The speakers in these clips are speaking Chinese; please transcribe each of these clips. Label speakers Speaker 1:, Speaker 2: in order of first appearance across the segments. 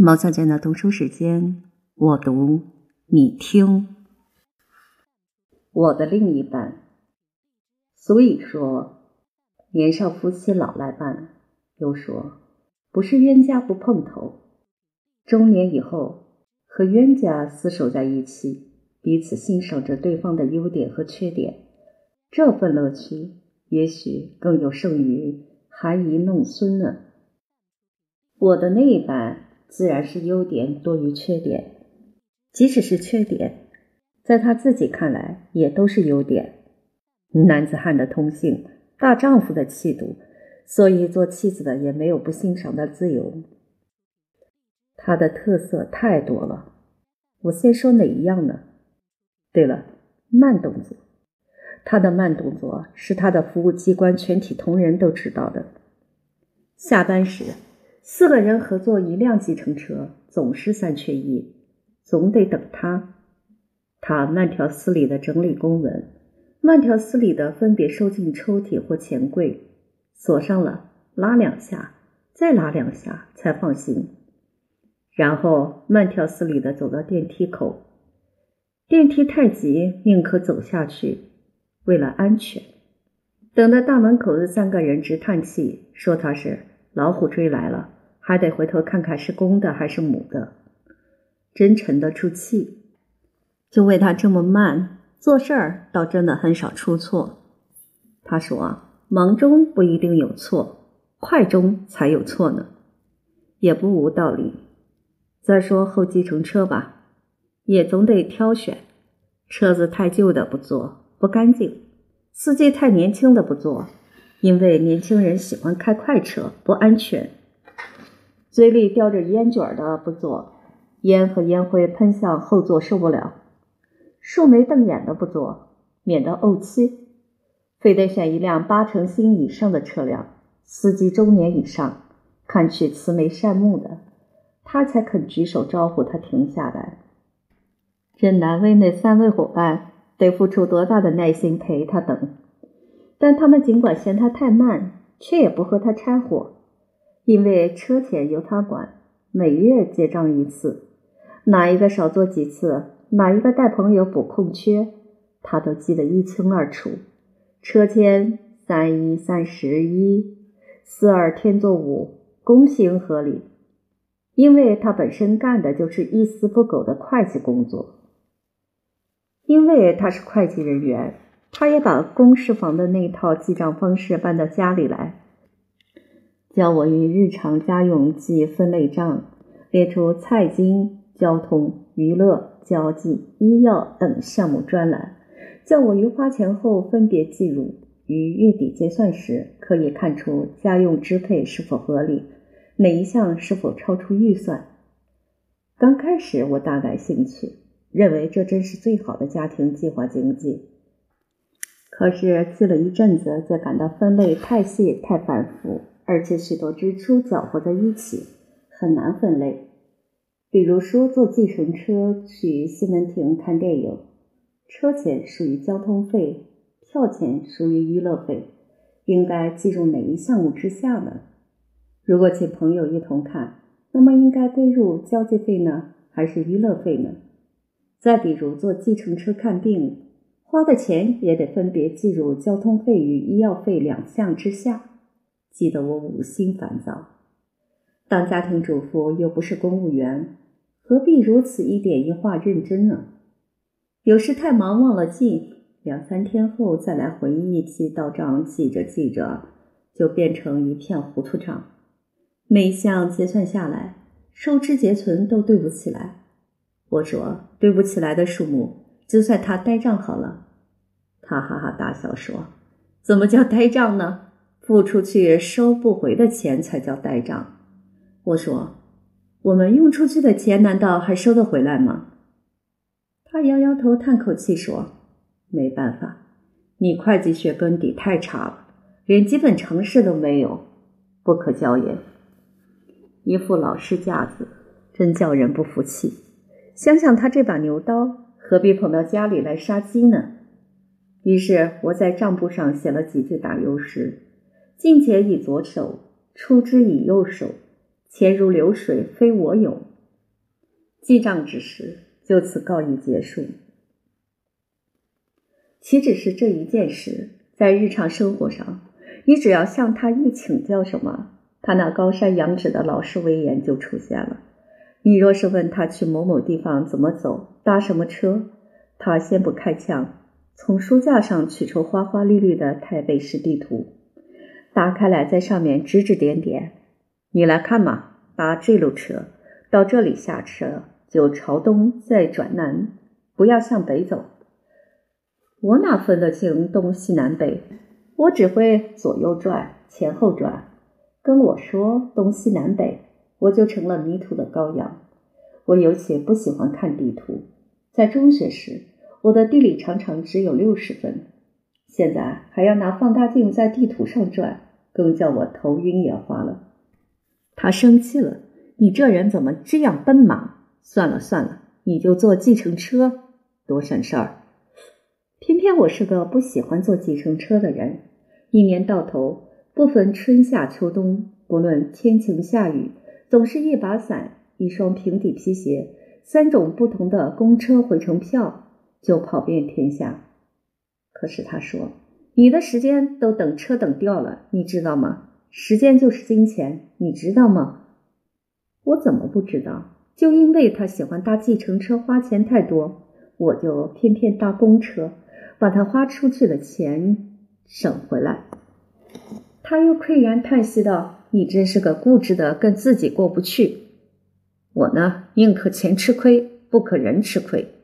Speaker 1: 毛小姐的读书时间，我读你听。我的另一半，所以说年少夫妻老来伴，又说不是冤家不碰头，中年以后和冤家厮守在一起，彼此欣赏着对方的优点和缺点，这份乐趣也许更有胜于含饴弄孙呢。我的那一半。自然是优点多于缺点，即使是缺点，在他自己看来也都是优点。男子汉的通性，大丈夫的气度，所以做妻子的也没有不欣赏的自由。他的特色太多了，我先说哪一样呢？对了，慢动作。他的慢动作是他的服务机关全体同仁都知道的。下班时。四个人合作一辆计程车，总是三缺一，总得等他。他慢条斯理的整理公文，慢条斯理的分别收进抽屉或钱柜，锁上了，拉两下，再拉两下才放心。然后慢条斯理的走到电梯口，电梯太急，宁可走下去，为了安全。等到大门口的三个人直叹气，说他是老虎追来了。还得回头看看是公的还是母的，真沉得住气。就为他这么慢，做事儿倒真的很少出错。他说：“忙中不一定有错，快中才有错呢。”也不无道理。再说后计程车吧，也总得挑选，车子太旧的不坐，不干净；司机太年轻的不坐，因为年轻人喜欢开快车，不安全。嘴里叼着烟卷的不坐，烟和烟灰喷向后座受不了；竖眉瞪眼的不坐，免得怄气。非得选一辆八成新以上的车辆，司机中年以上，看去慈眉善目的，他才肯举手招呼他停下来。真难为那三位伙伴，得付出多大的耐心陪他等。但他们尽管嫌他太慢，却也不和他掺和。因为车钱由他管，每月结账一次，哪一个少做几次，哪一个带朋友补空缺，他都记得一清二楚。车钱三一三十一，四二天作五，公平合理。因为他本身干的就是一丝不苟的会计工作，因为他是会计人员，他也把公事房的那套记账方式搬到家里来。教我于日常家用记分类账，列出菜经、交通、娱乐、交际、医药等项目专栏。叫我于花钱后分别记入，于月底结算时可以看出家用支配是否合理，哪一项是否超出预算。刚开始我大感兴趣，认为这真是最好的家庭计划经济。可是记了一阵子，就感到分类太细太繁复。而且许多支出搅和在一起，很难分类。比如说，坐计程车去西门町看电影，车钱属于交通费，票钱属于娱乐费，应该计入哪一项目之下呢？如果请朋友一同看，那么应该归入交际费呢，还是娱乐费呢？再比如坐计程车看病，花的钱也得分别计入交通费与医药费两项之下。记得我五心烦躁，当家庭主妇又不是公务员，何必如此一点一画认真呢？有时太忙忘了记，两三天后再来回忆记到账，记着记着就变成一片糊涂账。每项结算下来，收支结存都对不起来。我说对不起来的数目，就算他呆账好了。他哈哈大笑说：“怎么叫呆账呢？”付出去收不回的钱才叫呆账。我说：“我们用出去的钱难道还收得回来吗？”他摇摇头，叹口气说：“没办法，你会计学根底太差了，连基本常识都没有，不可教也。”一副老实架子，真叫人不服气。想想他这把牛刀，何必捧到家里来杀鸡呢？于是我在账簿上写了几句打油诗。进钱以左手，出之以右手，钱如流水非我有。记账之时就此告一结束。岂止是这一件事，在日常生活上，你只要向他一请教什么，他那高山仰止的老实威严就出现了。你若是问他去某某地方怎么走，搭什么车，他先不开腔，从书架上取出花花绿绿的台北市地图，打开来，在上面指指点点。你来看嘛，搭这路车到这里下车，就朝东再转南，不要向北走。我哪分得清东西南北？我只会左右转，前后转。跟我说东西南北。我就成了迷途的羔羊。我尤其不喜欢看地图。在中学时，我的地理常常只有六十分，现在还要拿放大镜在地图上转，更叫我头晕眼花了。他生气了：“你这人怎么这样奔忙？算了算了，你就坐计程车，多省事儿。”偏偏我是个不喜欢坐计程车的人。一年到头，不分春夏秋冬，不论天晴下雨。总是一把伞、一双平底皮鞋、三种不同的公车回程票，就跑遍天下。可是他说：“你的时间都等车等掉了，你知道吗？时间就是金钱，你知道吗？”我怎么不知道？就因为他喜欢搭计程车，花钱太多，我就偏偏搭公车，把他花出去的钱省回来。他又喟然叹息道。你真是个固执的，跟自己过不去。我呢，宁可钱吃亏，不可人吃亏。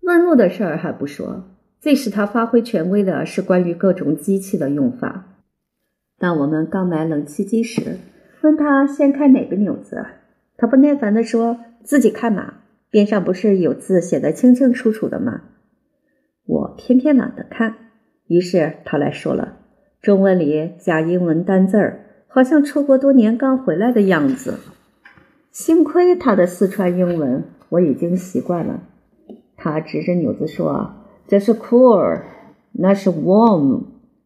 Speaker 1: 问路的事儿还不说，最使他发挥权威的是关于各种机器的用法。当我们刚买冷气机时，问他先开哪个钮子，他不耐烦地说：“自己看嘛，边上不是有字写的清清楚楚的吗？”我偏偏懒得看，于是他来说了。中文里加英文单字儿，好像出国多年刚回来的样子。幸亏他的四川英文我已经习惯了。他指着钮子说：“这是 cool，那是 warm，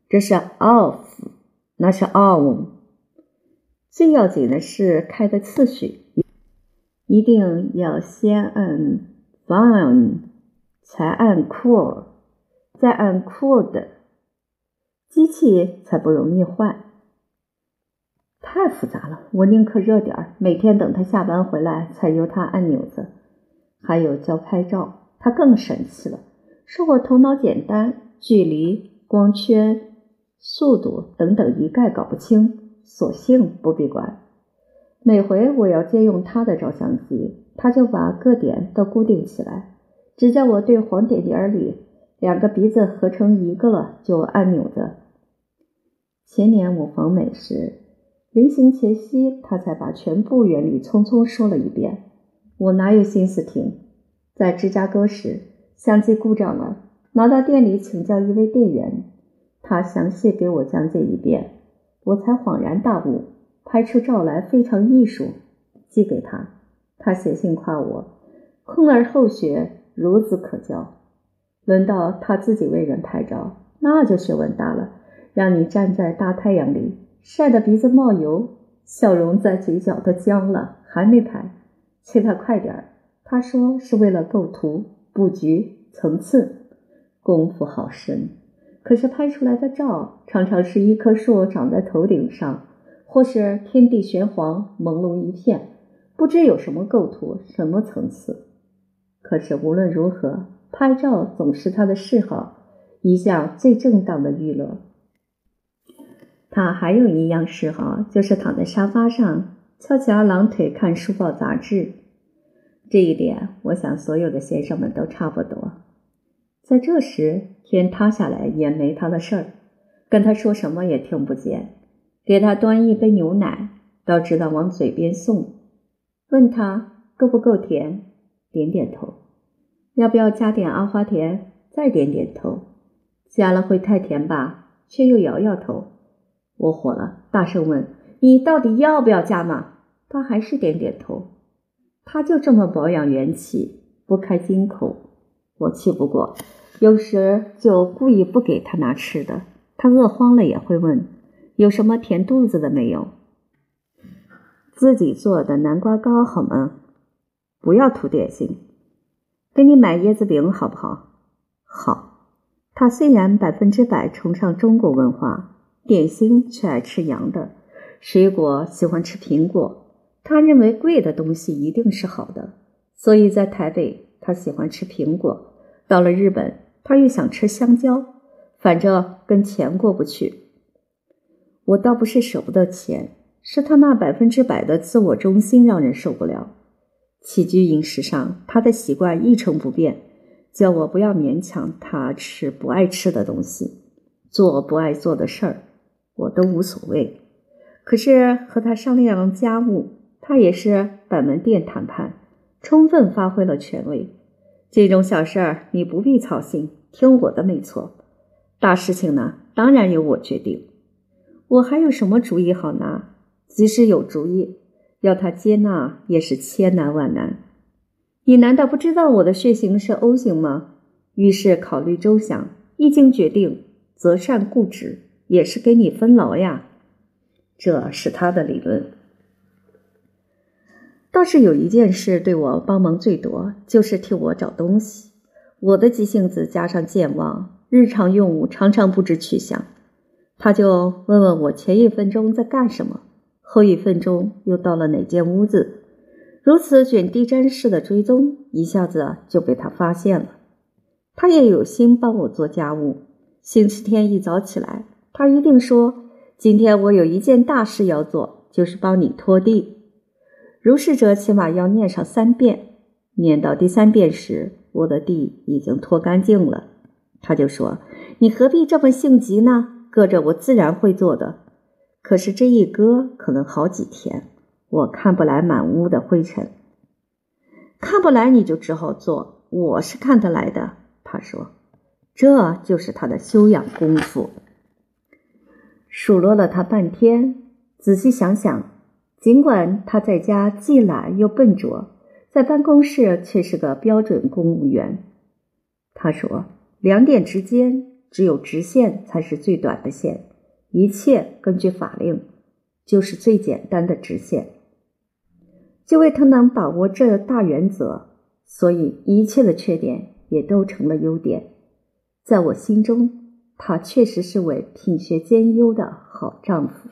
Speaker 1: 这是 off，那是 on。最要紧的是开的次序，一定要先按 fine，才按 cool，再按 cold，。”机器才不容易坏，太复杂了。我宁可热点儿，每天等他下班回来才由他按钮子。还有教拍照，他更神气了，说我头脑简单，距离、光圈、速度等等一概搞不清，索性不必管。每回我要借用他的照相机，他就把各点都固定起来，只叫我对黄点点里两个鼻子合成一个了就按钮子。前年我访美时，临行前夕，他才把全部原理匆匆说了一遍。我哪有心思听？在芝加哥时，相机故障了，拿到店里请教一位店员，他详细给我讲解一遍，我才恍然大悟，拍出照来非常艺术。寄给他，他写信夸我，空而后学，孺子可教。轮到他自己为人拍照，那就学问大了。让你站在大太阳里，晒得鼻子冒油，笑容在嘴角都僵了，还没拍，催他快点儿。他说是为了构图、布局、层次，功夫好深。可是拍出来的照常常是一棵树长在头顶上，或是天地玄黄、朦胧一片，不知有什么构图、什么层次。可是无论如何，拍照总是他的嗜好，一项最正当的娱乐。他还有一样嗜好，就是躺在沙发上翘起二郎腿看书报杂志。这一点，我想所有的先生们都差不多。在这时，天塌下来也没他的事儿，跟他说什么也听不见。给他端一杯牛奶，倒知道往嘴边送。问他够不够甜，点点头。要不要加点阿华田，再点点头。加了会太甜吧？却又摇摇头。我火了，大声问：“你到底要不要加嘛？”他还是点点头。他就这么保养元气，不开金口。我气不过，有时就故意不给他拿吃的。他饿慌了也会问：“有什么填肚子的没有？”自己做的南瓜糕好吗？不要涂点心，给你买椰子饼好不好？好。他虽然百分之百崇尚中国文化，点心却爱吃洋的，水果喜欢吃苹果。他认为贵的东西一定是好的，所以在台北他喜欢吃苹果，到了日本他又想吃香蕉，反正跟钱过不去。我倒不是舍不得钱。是他那百分之百的自我中心让人受不了。起居饮食上，他的习惯一成不变，叫我不要勉强他吃不爱吃的东西，做不爱做的事儿，我都无所谓。可是和他商量家务，他也是板门店谈判，充分发挥了权威。这种小事儿你不必操心，听我的没错。大事情呢，当然由我决定。我还有什么主意好拿？即使有主意，要他接纳也是千难万难。你难道不知道我的血型是 O 型吗？于是考虑周详，一经决定，择善固执，也是给你分劳呀。这是他的理论。倒是有一件事对我帮忙最多，就是替我找东西。我的急性子加上健忘，日常用物常常不知去向，他就问问我前一分钟在干什么。后一分钟又到了哪间屋子？如此卷地毡式的追踪，一下子就被他发现了。他也有心帮我做家务。星期天一早起来，他一定说：“今天我有一件大事要做，就是帮你拖地。”如是者起码要念上三遍。念到第三遍时，我的地已经拖干净了。他就说：“你何必这么性急呢？搁着我自然会做的。”可是这一搁可能好几天，我看不来满屋的灰尘，看不来你就只好做。我是看得来的，他说，这就是他的修养功夫。数落了他半天，仔细想想，尽管他在家既懒又笨拙，在办公室却是个标准公务员。他说，两点之间只有直线才是最短的线。一切根据法令，就是最简单的直线。就为他能把握这大原则，所以一切的缺点也都成了优点。在我心中，他确实是位品学兼优的好丈夫。